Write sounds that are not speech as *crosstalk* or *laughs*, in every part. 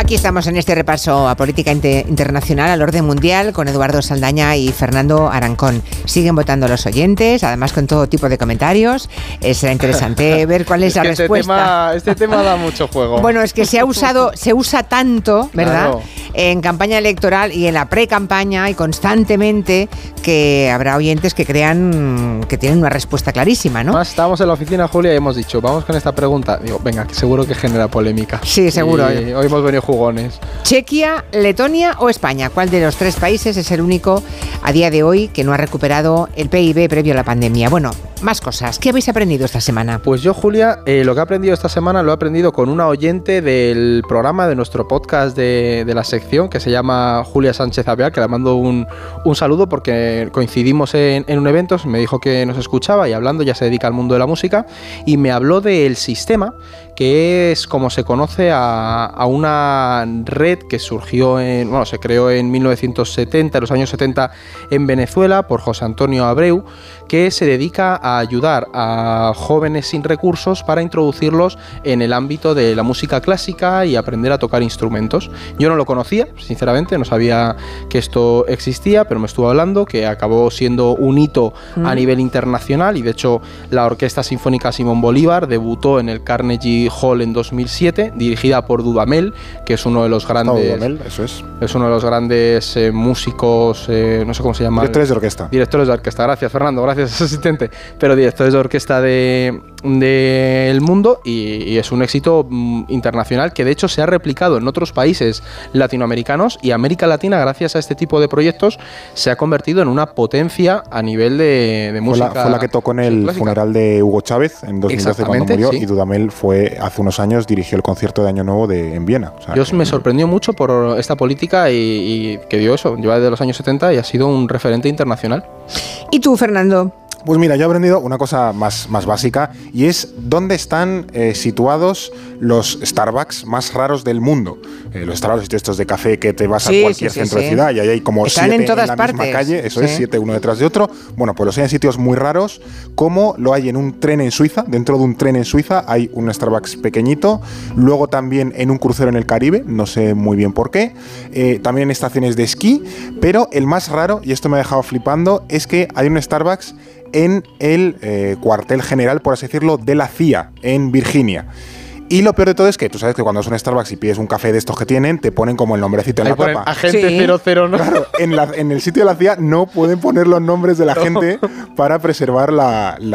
Aquí estamos en este repaso a política internacional, al orden mundial, con Eduardo Saldaña y Fernando Arancón. Siguen votando los oyentes, además con todo tipo de comentarios. Eh, será interesante *laughs* ver cuál es, la este respuesta. este tema da mucho juego. *laughs* Bueno, es que se ha usado, *laughs* se usa tanto, ¿verdad? En campaña electoral y en la pre-campaña y constantemente que habrá oyentes que crean que tienen una respuesta clarísima, ¿no? estábamos en la oficina, Julia, y hemos dicho, vamos con esta pregunta. Digo, venga, que seguro que genera polémica. Sí, seguro. hoy hemos venido jugones. ¿Chequia, Letonia o España? ¿Cuál de los tres países es el único a día de hoy que no ha recuperado el PIB previo a la pandemia? Bueno, más cosas. ¿Qué habéis aprendido esta semana? Pues yo, Julia, eh, lo que he aprendido esta semana lo he aprendido con una oyente del programa de nuestro podcast de, la sección que se llama Julia Sánchez Abeal, que le mando un, saludo porque coincidimos en, en, un evento, me dijo que nos escuchaba y hablando ya se dedica al mundo de la música y me habló del sistema que es como se conoce a, una red que surgió en, bueno, se creó en 1970, en los años 70 en Venezuela por José Antonio Abreu, que se dedica a ayudar a jóvenes sin recursos para introducirlos en el ámbito de la música clásica y aprender a tocar instrumentos. Yo no lo conocía, sinceramente, no sabía que esto existía, pero me estuvo hablando que acabó siendo un hito a mm. nivel internacional y de hecho la Orquesta Sinfónica Simón Bolívar debutó en el Carnegie Hall en 2007, dirigida por Dudamel, que es uno de los grandes. Dudamel, eso es. Es uno de los grandes eh, músicos, eh, no sé cómo se llama. Directores de orquesta. Directores de orquesta. Gracias, Fernando. Gracias, *laughs* asistente. Pero directores de orquesta del de, mundo y, es un éxito mm, internacional que de hecho se ha replicado en otros países latinoamericanos y América Latina, gracias a este tipo de proyectos, se ha convertido en una potencia a nivel de, música. Fue la, que tocó en el funeral de Hugo Chávez en 2012 cuando murió y Dudamel fue hace unos años dirigió el concierto de Año Nuevo de, en Viena. O me sorprendió mucho por esta política y, que dio eso, lleva desde los años 70 y ha sido un referente internacional. ¿Y tú, Fernando? Pues mira, yo he aprendido una cosa más, más básica y es dónde están eh, situados los Starbucks más raros del mundo. Eh, los Starbucks estos de café que te vas a cualquier centro de ciudad y ahí hay como siete en, todas la misma calle, eso es, siete uno detrás de otro. Bueno, pues los hay en sitios muy raros, como lo hay en un tren en Suiza, dentro de un tren en Suiza hay un Starbucks pequeñito, luego también en un crucero en el Caribe, no sé muy bien por qué, eh, también en estaciones de esquí, pero el más raro, y esto me ha dejado flipando, es que hay un Starbucks en el eh, cuartel general, por así decirlo, de la CIA, en Virginia. Y lo peor de todo es que tú sabes que cuando es un Starbucks y pides un café de estos que tienen, te ponen como el nombrecito en la tapa. Agente 00, ¿no? Claro, en, el sitio de la CIA no pueden poner los nombres de la *laughs* gente para preservar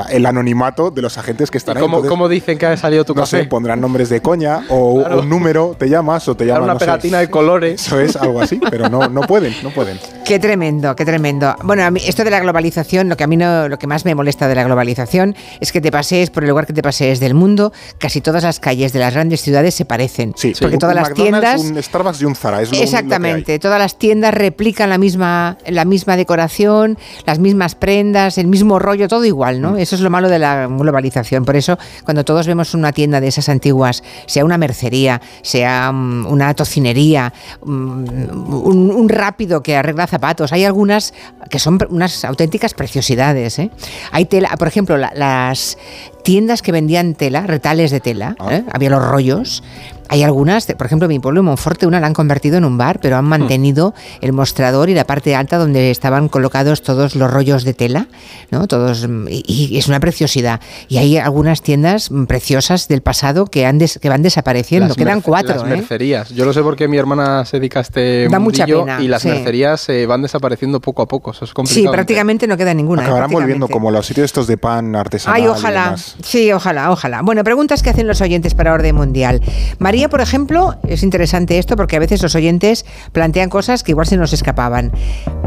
el anonimato de los agentes que están ahí. ¿Cómo, dicen que ha salido tu café? No sé, pondrán nombres de coña o *laughs* un número, te llamas o te llaman. una pegatina de colores. *laughs* Eso es algo así, pero no, no pueden, no pueden. Qué tremendo, qué tremendo. Bueno, a mí, esto de la globalización, lo que a mí no, lo que más me molesta de la globalización es que te pasees por el lugar que te pasees del mundo, casi todas las calles de las grandes ciudades se parecen. Sí, porque todas las tiendas. Un Starbucks y un Zara, es Exactamente, todas las tiendas replican la misma, la misma decoración, las mismas prendas, el mismo rollo, todo igual, ¿no? Mm. Eso es lo malo de la globalización. Por eso, cuando todos vemos una tienda de esas antiguas, sea una mercería, sea mm, una tocinería, mm, un, rápido que arregla zapatos, hay algunas que son unas auténticas preciosidades. ¿eh? Hay tela, por ejemplo, las tiendas que vendían tela, retales de tela, ah. ¿eh? había los rollos, hay algunas, por ejemplo, mi pueblo, Monforte, una la han convertido en un bar, pero han hmm. mantenido el mostrador y la parte alta donde estaban colocados todos los rollos de tela, ¿no? Todos, y, es una preciosidad. Y hay algunas tiendas preciosas del pasado que, han que van desapareciendo, quedan cuatro. Las ¿eh? mercerías. Yo lo sé porque mi hermana se dedica a este da mucha pena, y las mercerías se van desapareciendo poco a poco. Eso es complicado. Sí, prácticamente no queda ninguna. ¿eh? Acabarán volviendo como los sitios estos de pan artesanal. Ay, ojalá. Sí, ojalá, ojalá. Bueno, preguntas que hacen los oyentes para Orden Mundial. María, por ejemplo, es interesante esto porque a veces los oyentes plantean cosas que igual se nos escapaban.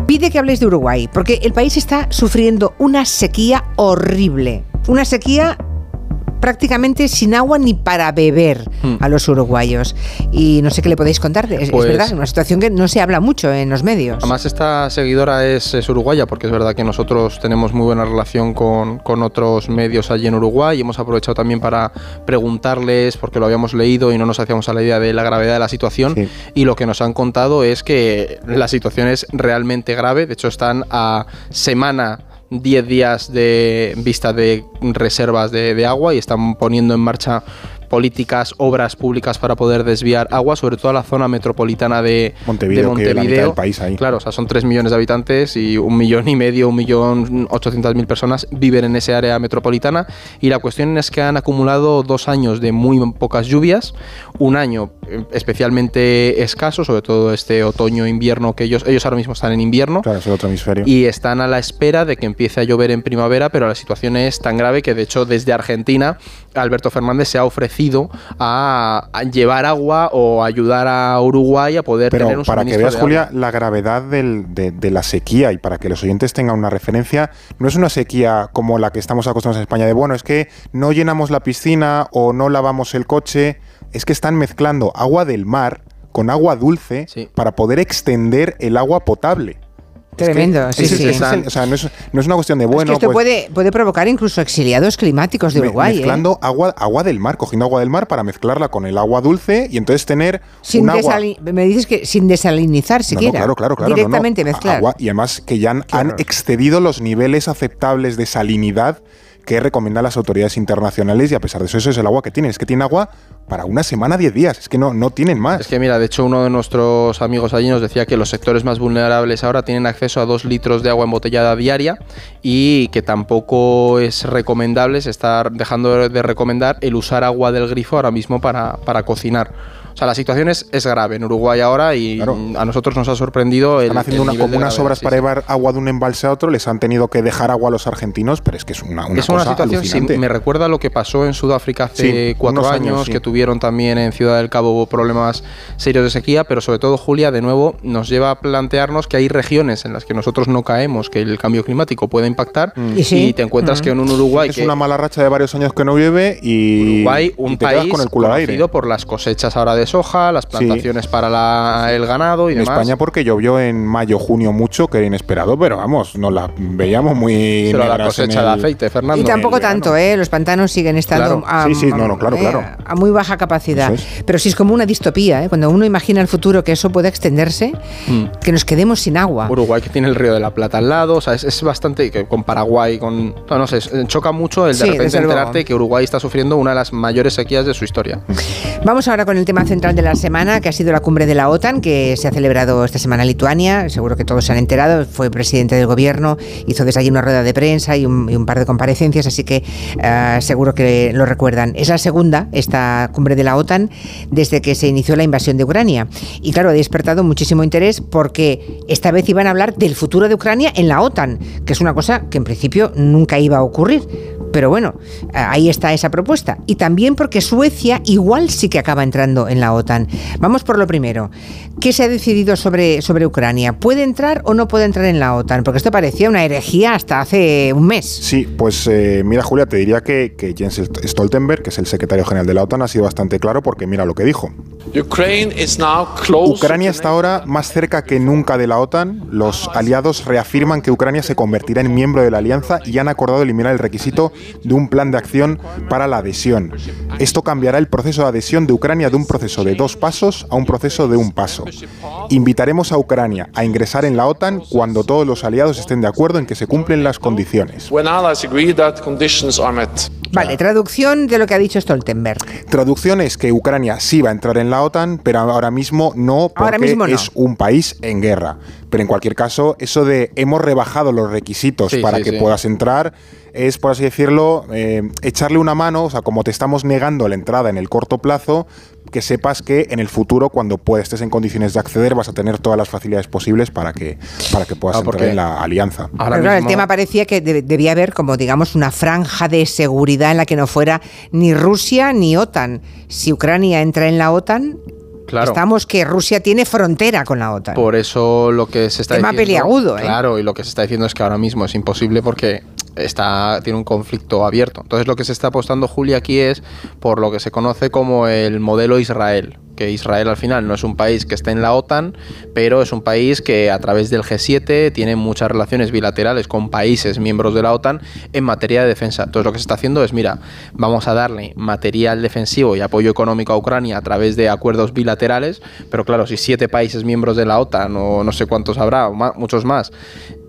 Pide que habléis de Uruguay, porque el país está sufriendo una sequía horrible. Una sequía prácticamente sin agua ni para beber hmm. a los uruguayos. Y no sé qué le podéis contar. Es, pues verdad, es una situación que no se habla mucho en los medios. Además, esta seguidora es, uruguaya, porque es verdad que nosotros tenemos muy buena relación con, con, otros medios allí en Uruguay y hemos aprovechado también para preguntarles, porque lo habíamos leído y no nos hacíamos a la idea de la gravedad de la situación. Y lo que nos han contado es que la situación es realmente grave. De hecho, están a semana 10 días de vista de reservas de, de agua y están poniendo en marcha políticas, obras públicas para poder desviar agua, sobre todo a la zona metropolitana de Montevideo. De Que la mitad del país ahí. Claro, o sea, son 3 millones de habitantes y un millón y medio, un millón ochocientas mil personas viven en ese área metropolitana. Y la cuestión es que han acumulado dos años de muy pocas lluvias, un año eh, especialmente escaso, sobre todo este otoño-invierno, que ellos, ellos ahora mismo están en invierno. Claro, es el otro hemisferio. Y están a la espera de que empiece a llover en primavera, pero la situación es tan grave que de hecho desde Argentina Alberto Fernández se ha ofrecido a, a llevar agua o ayudar a Uruguay a poder Pero tener un para que veas, de Julia, la gravedad del- de, de la sequía y para que los oyentes tengan una referencia, no es una sequía como la que estamos acostumbrados en España, de bueno, es que no llenamos la piscina o no lavamos el coche, es que están mezclando agua del mar con agua dulce Sí. para poder extender el agua potable. Tremendo, sí, Ese es- sí. es o sea, no es, no es una cuestión de Es bueno, que esto pues, puede, puede provocar incluso exiliados climáticos de Uruguay. ¿eh? mezclando agua, agua del mar, cogiendo agua del mar para mezclarla con el agua dulce y entonces tener Sin un agua me dices que sin desalinizar No, no, siquiera. claro, claro, claro. no, no. Directamente mezclar. agua- y además que ya han, han excedido los niveles aceptables de salinidad que recomiendan las autoridades internacionales y a pesar de eso, eso es el agua que tienen. Es que tienen agua para una semana, 10 días. Es que no, no tienen más. Es que mira, de hecho uno de nuestros amigos allí nos decía que los sectores más vulnerables ahora tienen acceso a dos litros de agua embotellada diaria y que tampoco es recomendable, se está dejando de recomendar el usar agua del grifo ahora mismo para, para cocinar. O sea, la situación es, es grave en Uruguay ahora y Claro. a nosotros nos ha sorprendido el Están haciendo el una- nivel como unas obras sí, para sí. llevar agua de un embalse a otro, les han tenido que dejar agua a los argentinos, pero es que es una, una es una cosa situación, sí, alucinante. me recuerda a lo que pasó en Sudáfrica hace Sí, cuatro años, años, sí. que tuvieron también en Ciudad del Cabo problemas serios de sequía, pero sobre todo Julia, de nuevo, nos lleva a plantearnos que hay regiones en las que nosotros no caemos, que el cambio climático puede impactar, Y sí. te encuentras Mm. que en un Uruguay es que una mala racha de varios años que no llueve y, Uruguay, y un te quedas país con el culo al aire. por las cosechas ahora de soja, las plantaciones para la- el ganado y En demás. España porque llovió en mayo, junio mucho, que era inesperado, pero vamos, nos la veíamos muy Pero la en cosecha de aceite, Fernando. Y tampoco tanto, ¿eh? Los pantanos siguen estando Claro. a, Sí, sí, no, no, claro, eh, claro. a muy baja capacidad. Pero sí es como una distopía, ¿eh? Cuando uno imagina el futuro que eso pueda extenderse, Mm. que nos quedemos sin agua. Uruguay que tiene el río de la Plata al lado, o sea, es, es bastante que con Paraguay, con no, no sé, choca mucho el de Sí, repente enterarte que Uruguay está sufriendo una de las mayores sequías de su historia. Vamos ahora con el tema central de la semana, que ha sido la cumbre de la OTAN, que se ha celebrado esta semana en Lituania. Seguro que todos se han enterado. Fue presidente del gobierno, hizo desde allí una rueda de prensa y un, par de comparecencias, así que eh, seguro que lo recuerdan. Es la segunda, esta cumbre de la OTAN, desde que se inició la invasión de Ucrania. Y claro, ha despertado muchísimo interés porque esta vez iban a hablar del futuro de Ucrania en la OTAN, que es una cosa que en principio nunca iba a ocurrir. Pero bueno, ahí está esa propuesta. Y también porque Suecia igual sí que acaba entrando en la OTAN. Vamos por lo primero. ¿Qué se ha decidido sobre, sobre Ucrania? ¿Puede entrar o no puede entrar en la OTAN? Porque esto parecía una herejía hasta hace un mes. Sí, pues eh, mira Julia, te diría que, que Jens Stoltenberg, que es el secretario general de la OTAN, ha sido bastante claro porque mira lo que dijo. Ucrania está ahora más cerca que nunca de la OTAN. Los aliados reafirman que Ucrania se convertirá en miembro de la alianza y han acordado eliminar el requisito de un plan de acción para la adhesión. Esto cambiará el proceso de adhesión de Ucrania de un proceso de dos pasos a un proceso de un paso. Invitaremos a Ucrania a ingresar en la OTAN cuando todos los aliados estén de acuerdo en que se cumplen las condiciones. Vale, traducción de lo que ha dicho Stoltenberg. Traducción es que Ucrania sí va a entrar en la OTAN, pero ahora mismo no porque Ahora mismo no. es un país en guerra. Pero en cualquier caso, eso de hemos rebajado los requisitos Sí, para sí, que sí. puedas entrar es, por así decirlo, eh, echarle una mano, o sea, como te estamos negando la entrada en el corto plazo, que sepas que en el futuro, cuando puedas, estés en condiciones de acceder, vas a tener todas las facilidades posibles para que, para que puedas Ah, entrar en la alianza. Ahora Pero claro, el mismo- tema parecía que de- debía haber como digamos una franja de seguridad en la que no fuera ni Rusia ni OTAN. Si Ucrania entra en la OTAN, Claro. estamos que Rusia tiene frontera con la OTAN. Por eso lo que se está Tema diciendo. peliagudo, ¿eh? Claro, y lo que se está diciendo es que ahora mismo es imposible porque está, tiene un conflicto abierto. Entonces lo que se está apostando Julia aquí es por lo que se conoce como el modelo Israel. Que Israel al final no es un país que esté en la OTAN, pero es un país que a través del G7 tiene muchas relaciones bilaterales con países miembros de la OTAN en materia de defensa. Entonces lo que se está haciendo es, mira, vamos a darle material defensivo y apoyo económico a Ucrania a través de acuerdos bilaterales, pero claro, si siete países miembros de la OTAN o no sé cuántos habrá, o muchos más,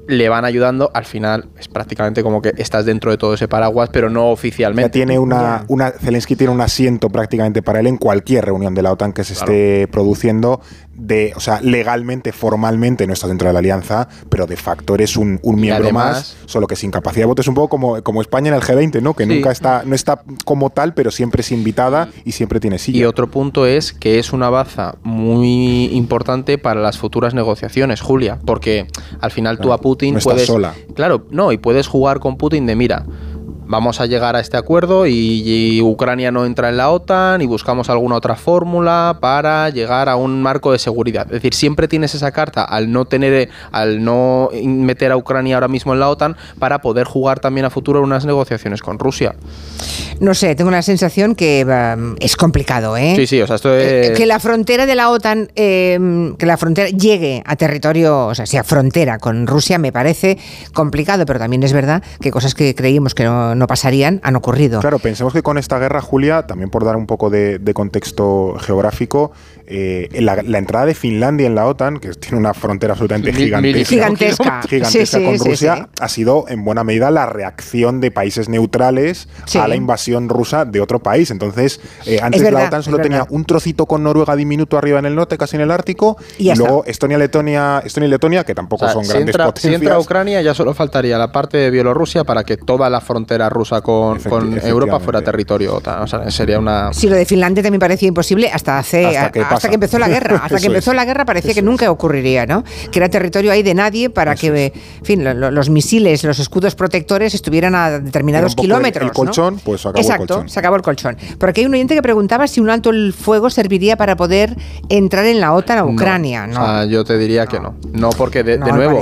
le van ayudando. Al final es prácticamente como que estás dentro de todo ese paraguas, pero no oficialmente. Ya tiene una, una, Zelensky tiene un asiento prácticamente para él en cualquier reunión de la OTAN que se esté produciendo de, o sea, legalmente, formalmente no estás dentro de la alianza, pero de facto eres un, miembro más, solo que sin capacidad de voto es un poco como, como España en el G20, ¿no? Que nunca está, no está como tal, pero siempre es invitada y siempre tiene silla. Y otro punto es que es una baza muy importante para las futuras negociaciones, Julia, porque al final tú a Putin no puedes. Sola. Claro, no, y puedes jugar con Putin de mira vamos a llegar a este acuerdo y, Ucrania no entra en la OTAN y buscamos alguna otra fórmula para llegar a un marco de seguridad. Es decir, siempre tienes esa carta al no tener, al no meter a Ucrania ahora mismo en la OTAN para poder jugar también a futuro unas negociaciones con Rusia. No sé, tengo la sensación que um, es complicado, ¿eh? Sí, sí, o sea, esto es... Que la frontera de la OTAN, em, que la frontera llegue a territorio, o sea, sea frontera con Rusia, me parece complicado, pero también es verdad que cosas que creímos que no, no pasarían han ocurrido. Claro, pensemos que con esta guerra, Julia, también por dar un poco de, contexto geográfico, eh, la, entrada de Finlandia en la OTAN, que tiene una frontera absolutamente gigantesca, gigantesca, con Rusia, ha sido en buena medida la reacción de países neutrales a la invasión rusa de otro país. Entonces, eh, antes la OTAN solo tenía un trocito con Noruega diminuto arriba en el norte, casi en el Ártico, y, luego Estonia, Letonia, Estonia y Letonia, que tampoco son grandes potencias. Si entra Ucrania, ya solo faltaría la parte de Bielorrusia para que toda la frontera rusa con, Europa fuera territorio OTAN. O sea, sería una. Sí, lo de Finlandia también parecía imposible hasta hace hasta que, empezó la guerra. *laughs* Hasta que empezó la guerra parecía que nunca ocurriría, ¿no? Que era territorio ahí de nadie para que, en fin, los misiles, los escudos protectores estuvieran a determinados kilómetros. El colchón, pues acabó Exacto, el colchón. se acabó el colchón. Porque hay un oyente que preguntaba si un alto el fuego serviría para poder entrar en la OTAN a Ucrania. No, O sea, yo te diría que no. No, porque de, de nuevo,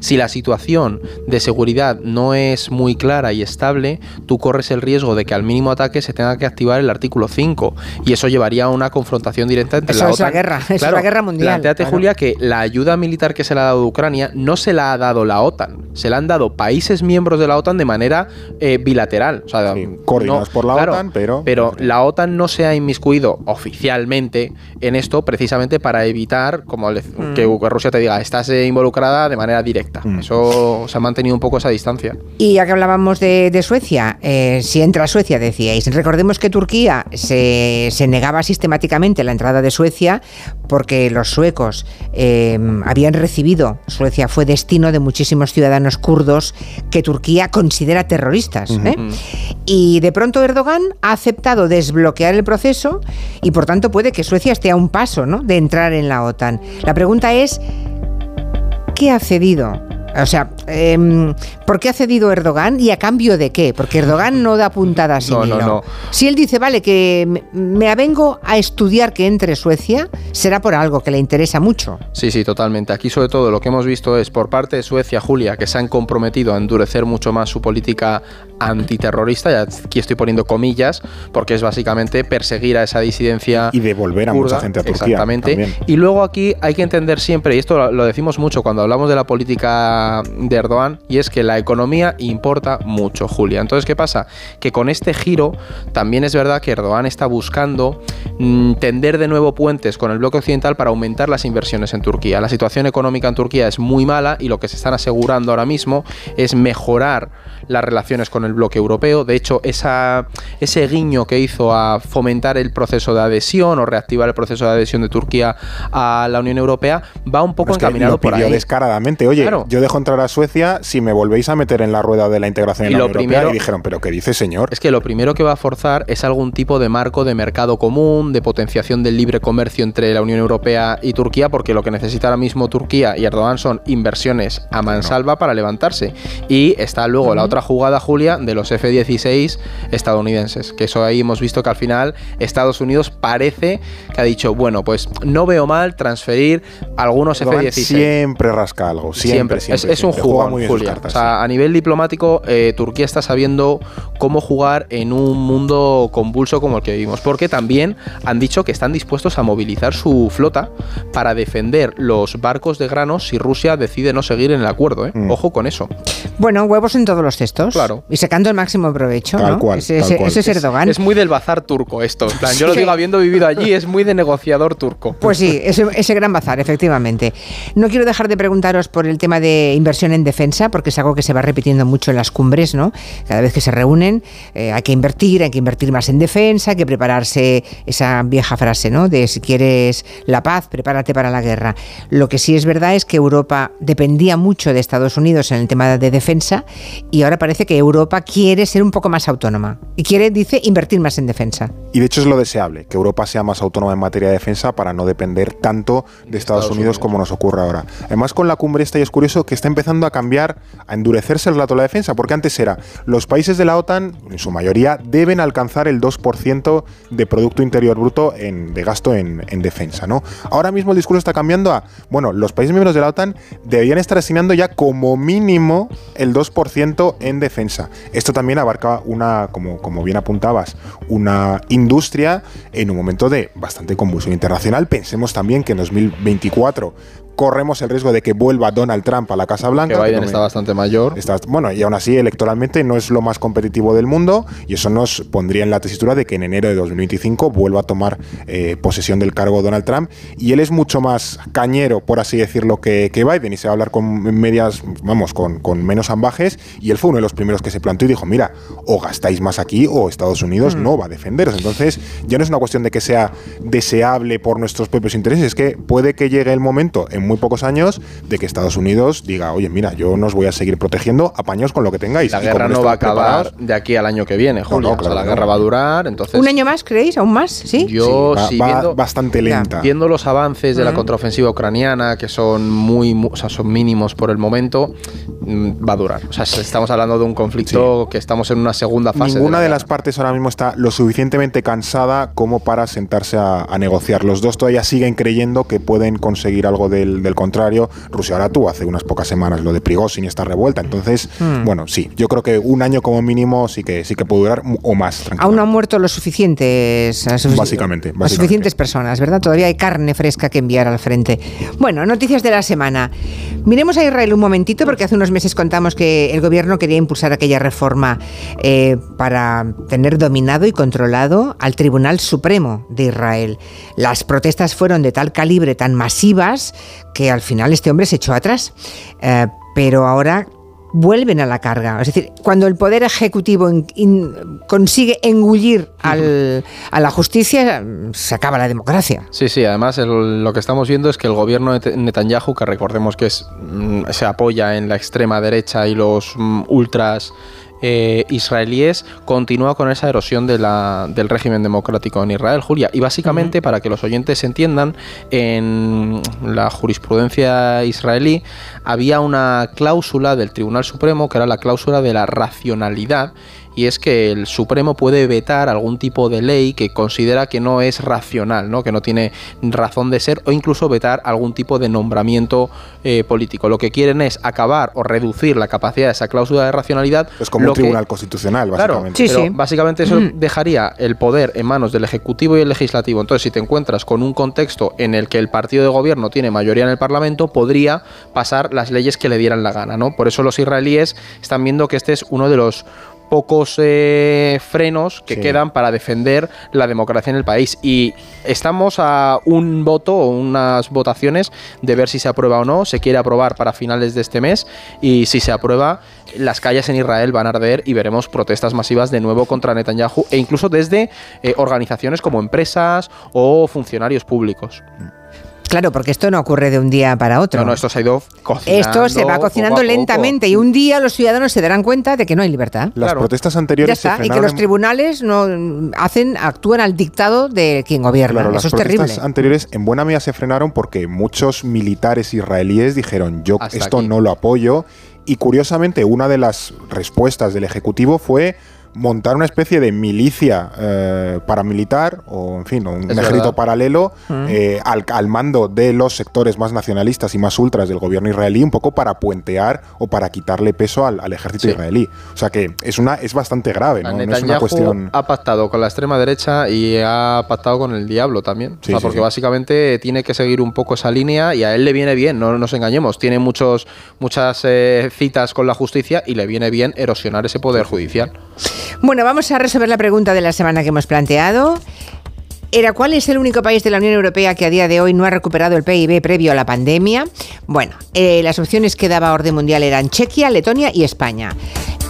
si la situación de seguridad no es muy clara y estable, tú corres el riesgo de que al mínimo ataque se tenga que activar el artículo 5 y eso llevaría a una confrontación directa entre la OTAN. Es la guerra, es la guerra mundial. Planteate, Julia, que la ayuda militar que se le ha dado a Ucrania no se la ha dado la OTAN, se la han dado países miembros de la OTAN de manera eh, bilateral. O sea, coordinados por la OTAN, pero... Pero la OTAN no se ha inmiscuido oficialmente en esto precisamente para evitar como mm. que Rusia te diga, estás eh, involucrada de manera directa. Mm. Eso se ha mantenido un poco esa distancia. Y ya que hablábamos de, Suecia, eh, si entra Suecia, decíais, recordemos que Turquía se, negaba sistemáticamente la entrada de Suecia porque los suecos eh, habían recibido, Suecia fue destino de muchísimos ciudadanos kurdos que Turquía considera terroristas. Y de pronto Erdogan ha aceptado desbloquear el proceso y por tanto puede que Suecia esté a un paso ¿no? de entrar en la OTAN. La pregunta es, ¿qué ha cedido? O sea, eh, ¿por qué ha cedido Erdogan y a cambio de qué? Porque Erdogan no da puntadas sin no, no, no. Si él dice, vale, que me avengo a estudiar que entre Suecia, será por algo que le interesa mucho. Sí, sí, totalmente. Aquí sobre todo lo que hemos visto es por parte de Suecia, Julia, que se han comprometido a endurecer mucho más su política antiterrorista, y aquí estoy poniendo comillas, porque es básicamente perseguir a esa disidencia. Y devolver a mucha gente a Turquía. Exactamente. Y luego aquí hay que entender siempre, y esto lo decimos mucho cuando hablamos de la política de Erdogan, y es que la economía importa mucho, Julia. Entonces, ¿qué pasa? Que con este giro también es verdad que Erdogan está buscando mm, tender de nuevo puentes con el bloque occidental para aumentar las inversiones en Turquía. La situación económica en Turquía es muy mala y lo que se están asegurando ahora mismo es mejorar las relaciones con el bloque europeo. De hecho, esa, ese guiño que hizo a fomentar el proceso de adhesión o reactivar el proceso de adhesión de Turquía a la Unión Europea va un poco encaminado por ahí. descaradamente. Oye, yo dejo entrar a Suecia si me volvéis a meter en la rueda de la integración en la Unión Europea. Y dijeron, ¿pero qué dice, señor? Es que lo primero que va a forzar es algún tipo de marco de mercado común, de potenciación del libre comercio entre la Unión Europea y Turquía, porque lo que necesita ahora mismo Turquía y Erdogan son inversiones a mansalva para levantarse. Y está luego la otra jugada, Julia, de los F-16 estadounidenses, que eso ahí hemos visto que al final Estados Unidos parece que ha dicho, bueno, pues no veo mal transferir algunos F-16. Siempre rasca algo, siempre. siempre, es, un juego, Julia. o sea, a nivel diplomático, eh, Turquía está sabiendo cómo jugar en un mundo convulso como el que vivimos, porque también han dicho que están dispuestos a movilizar su flota para defender los barcos de granos si Rusia decide no seguir en el acuerdo. ¿eh? Mm. Ojo con eso. Bueno, huevos en todos los cestos. Claro. Y sacando el máximo provecho. Tal cual. Ese, es Erdogan. Es, muy del bazar turco esto. En plan, yo lo digo habiendo vivido allí, es muy de negociador turco. Pues sí, ese, ese gran bazar, efectivamente. No quiero dejar de preguntaros por el tema de inversión en defensa, porque es algo que se va repitiendo mucho en las cumbres, ¿no? Cada vez que se reúnen eh, hay que invertir, hay que invertir más en defensa, hay que prepararse esa vieja frase, ¿no? De si quieres la paz, prepárate para la guerra. Lo que sí es verdad es que Europa dependía mucho de Estados Unidos en el tema de defensa y ahora parece que Europa quiere ser un poco más autónoma y quiere, dice, invertir más en defensa. Y de hecho es lo deseable, que Europa sea más autónoma en materia de defensa para no depender tanto de Estados, Unidos, como nos ocurre ahora. Además con la cumbre esta y es curioso que está empezando a cambiar, a endurecerse el rato de la defensa, porque antes era los países de la OTAN, en su mayoría, deben alcanzar el 2% de Producto Interior Bruto en, de gasto en, en defensa. ¿no? Ahora mismo el discurso está cambiando a, bueno, los países miembros de la OTAN deberían estar asignando ya como mínimo el 2% en defensa. Esto también abarca una, como, como bien apuntabas, una industria en un momento de bastante convulsión internacional. Pensemos también que en 2024 corremos el riesgo de que vuelva Donald Trump a la Casa Blanca. Que Biden está bastante mayor. bueno, y aún así electoralmente no es lo más competitivo del mundo y eso nos pondría en la tesitura de que en enero de 2025 vuelva a tomar eh, posesión del cargo Donald Trump y él es mucho más cañero, por así decirlo, que, que Biden y se va a hablar con medias, vamos, con, con, menos ambajes y él fue uno de los primeros que se planteó y dijo, mira, o gastáis más aquí o Estados Unidos mm. no va a defenderos. Entonces ya no es una cuestión de que sea deseable por nuestros propios intereses, es que puede que llegue el momento en muy pocos años de que Estados Unidos diga, oye, mira, yo no os voy a seguir protegiendo, apaños con lo que tengáis. La guerra no va a acabar de aquí al año que viene, Julio. la guerra va a durar, entonces... ¿Un año más, creéis? ¿Aún más? ¿Sí? Yo, sí, va, bastante lenta. Viendo los avances de la contraofensiva ucraniana, que son muy, o sea, son mínimos por el momento, mm, va a durar. O sea, estamos hablando de un conflicto que estamos en una segunda fase. Ninguna de, las partes ahora mismo está lo suficientemente cansada como para sentarse a, negociar. Los dos todavía siguen creyendo que pueden conseguir algo del, del contrario, Rusia ahora tú hace unas pocas semanas lo de Prigozhin y esta revuelta. Entonces, hmm. bueno, sí, yo creo que un año como mínimo sí que sí que puede durar o más. Aún no han muerto los suficientes, básicamente, Las suficientes personas, ¿verdad? Todavía hay carne fresca que enviar al frente. Bueno, noticias de la semana. Miremos a Israel un momentito porque hace unos meses contamos que el gobierno quería impulsar aquella reforma eh, para tener dominado y controlado al Tribunal Supremo de Israel. Las protestas fueron de tal calibre, tan masivas, que al final este hombre se echó atrás. Eh, pero ahora vuelven a la carga. Es decir, cuando el Poder Ejecutivo consigue engullir a la justicia, se acaba la democracia. Sí, sí, además lo que estamos viendo es que el gobierno de Netanyahu, que recordemos que mm, se apoya en la extrema derecha y los mm, ultras eh, israelíes continúa con esa erosión de la, del régimen democrático en Israel, Julia. Y básicamente, para que los oyentes entiendan, en la jurisprudencia israelí había una cláusula del Tribunal Supremo que era la cláusula de la racionalidad y es que el Supremo puede vetar algún tipo de ley que considera que no es racional, ¿no? que no tiene razón de ser, o incluso vetar algún tipo de nombramiento eh, político. Lo que quieren es acabar o reducir la capacidad de esa cláusula de racionalidad. Es como un tribunal constitucional, básicamente. Claro, sí, básicamente eso mm. dejaría el poder en manos del Ejecutivo y el Legislativo. Entonces, si te encuentras con un contexto en el que el partido de gobierno tiene mayoría en el Parlamento, podría pasar las leyes que le dieran la gana, ¿no? Por eso los israelíes están viendo que este es uno de los pocos eh, frenos que quedan para defender la democracia en el país. Y estamos a un voto o unas votaciones de ver si se aprueba o no. Se quiere aprobar para finales de este mes y si se aprueba, las calles en Israel van a arder y veremos protestas masivas de nuevo contra Netanyahu e incluso desde eh, organizaciones como empresas o funcionarios públicos. Claro, porque esto no ocurre de un día para otro. No, no, esto se ha ido cocinando. Esto se va cocinando lentamente y un día los ciudadanos se darán cuenta de que no hay libertad. Las protestas anteriores ya está, y que los tribunales no hacen actúan al dictado de quien gobierna. Claro, Eso las es protestas anteriores en buena medida se frenaron porque muchos militares israelíes dijeron yo esto no lo apoyo y curiosamente una de las respuestas del ejecutivo fue montar una especie de milicia eh, paramilitar o, en fin, un, ejército paralelo eh, al, mando de los sectores más nacionalistas y más ultras del gobierno israelí, un poco para puentear o para quitarle peso al, ejército israelí. O sea que es una es bastante grave, ¿no? es una cuestión. Ha pactado con la extrema derecha y ha pactado con el diablo también. porque básicamente tiene que seguir un poco esa línea y a él le viene bien, no nos engañemos. Tiene muchos, muchas eh, citas con la justicia y le viene bien erosionar ese poder judicial. Bueno, vamos a resolver la pregunta de la semana que hemos planteado. Era cuál es el único país de la Unión Europea que a día de hoy no ha recuperado el PIB previo a la pandemia. Bueno, eh, las opciones que daba orden mundial eran Chequia, Letonia y España.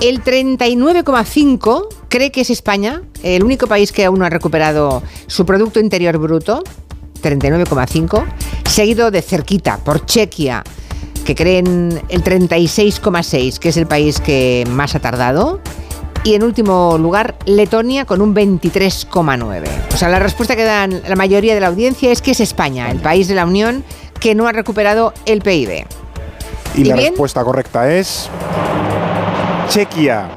El 39,5 cree que es España, el único país que aún no ha recuperado su Producto Interior Bruto, 39,5, seguido de cerquita por Chequia, que creen el 36,6, que es el país que más ha tardado, y en último lugar, Letonia con un 23,9. O sea, la respuesta que dan la mayoría de la audiencia es que es España, el país de la Unión que no ha recuperado el PIB. Y, la respuesta correcta es Chequia.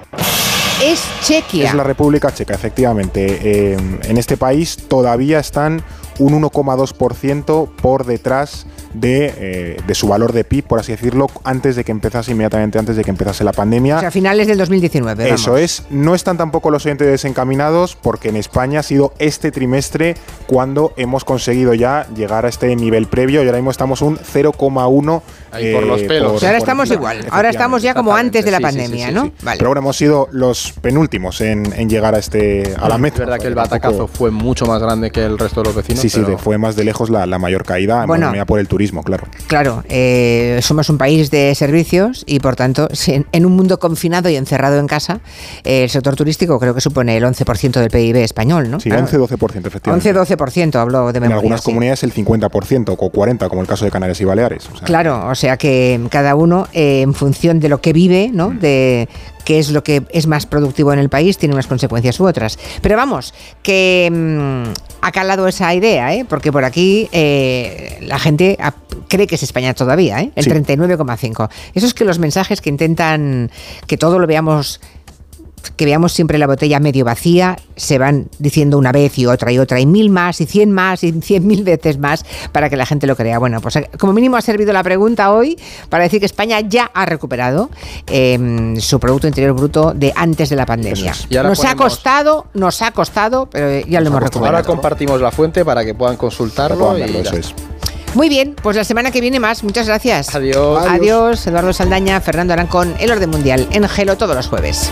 Es Chequia. Es la República Checa, efectivamente. Eh, en este país todavía están un 1,2% por detrás eh, de, su valor de PIB, por así decirlo, antes de que empezase, inmediatamente antes de que empezase la pandemia. O sea, a finales del 2019. Eso es. No están tampoco los oyentes desencaminados porque en España ha sido este trimestre cuando hemos conseguido ya llegar a este nivel previo y ahora mismo estamos un 0,1 Ahí por los eh, pelos. ahora estamos igual. Ahora estamos ya como antes de la pandemia, ¿no? Pero bueno, hemos sido los penúltimos en, llegar a este a la meta. Es verdad que el batacazo fue mucho más grande que el resto de los vecinos. Sí, sí, fue más de lejos la, mayor caída, bueno, por el turismo, claro. Claro, eh, somos un país de servicios y por tanto, en un mundo confinado y encerrado en casa, eh, el sector turístico creo que supone el 11% del PIB español, ¿no? Sí, 11-12%, efectivamente. 11-12%, hablo de memoria. En algunas comunidades el 50% o 40%, como el caso de Canarias y Baleares. claro, o sea que cada uno, eh, en función de lo que vive, ¿no? Mm. De qué es lo que es más productivo en el país, tiene unas consecuencias u otras. Pero vamos, que mm, ha calado esa idea, ¿eh? porque por aquí eh, la gente cree que es España todavía, ¿eh? el 39,5. Eso es que los mensajes que intentan que todo lo veamos que veamos siempre la botella medio vacía, se van diciendo una vez y otra y otra, y mil más, y cien más, y cien mil veces más, para que la gente lo crea. Bueno, pues como mínimo ha servido la pregunta hoy para decir que España ya ha recuperado em, su Producto Interior Bruto de antes de la pandemia. Nos ha costado, nos ha costado, pero ya lo hemos recuperado. Ahora compartimos la fuente para que puedan consultarlo. y eso es. Muy bien, pues la semana que viene más. Muchas gracias. Adiós. Adiós, Eduardo Saldaña, Fernando Arancón, El Orden Mundial, en Gelo todos los jueves.